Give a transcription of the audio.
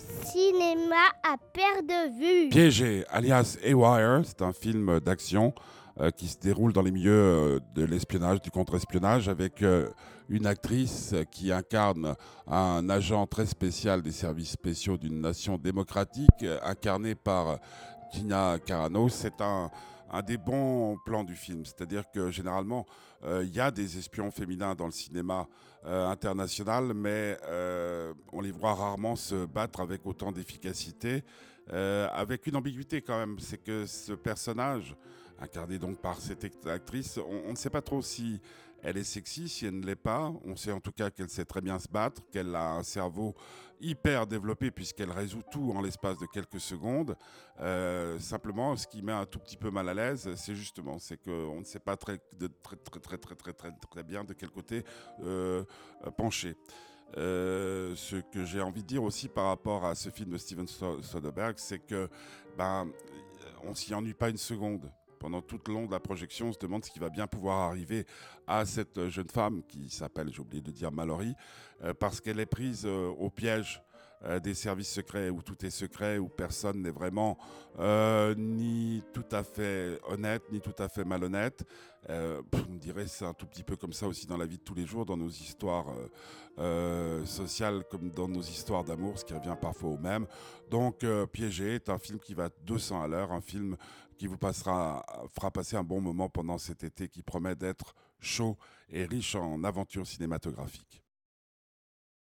cinéma à perte de vue. Piégé, alias Haywire, c'est un film d'action euh, qui se déroule dans les milieux euh, de l'espionnage, du contre-espionnage, avec euh, une actrice qui incarne un agent très spécial des services spéciaux d'une nation démocratique, incarné par Gina Carano. C'est un, un des bons plans du film. C'est-à-dire que généralement, il y a des espions féminins dans le cinéma international, mais on les voit rarement se battre avec autant d'efficacité, avec une ambiguïté quand même. C'est que ce personnage incarnée donc par cette actrice. On, ne sait pas trop si elle est sexy, si elle ne l'est pas. On sait en tout cas qu'elle sait très bien se battre, qu'elle a un cerveau hyper développé puisqu'elle résout tout en l'espace de quelques secondes. Euh, simplement, ce qui met un tout petit peu mal à l'aise, c'est justement, c'est qu'on ne sait pas très, très, très, très, très, très, très, très bien de quel côté euh, pencher. Euh, ce que j'ai envie de dire aussi par rapport à ce film de Steven Soderbergh, c'est que ben, on s'y ennuie pas une seconde. Pendant toute le long de la projection, on se demande ce qui va bien pouvoir arriver à cette jeune femme qui s'appelle, j'ai oublié de dire Mallory, euh, parce qu'elle est prise euh, au piège euh, des services secrets où tout est secret, où personne n'est vraiment ni tout à fait honnête, ni tout à fait malhonnête. on dirait c'est un tout petit peu comme ça aussi dans la vie de tous les jours, dans nos histoires sociales comme dans nos histoires d'amour, ce qui revient parfois au même. Donc Piégé est un film qui va 200 à l'heure, un film qui vous passera, fera passer un bon moment pendant cet été qui promet d'être chaud et riche en aventures cinématographiques.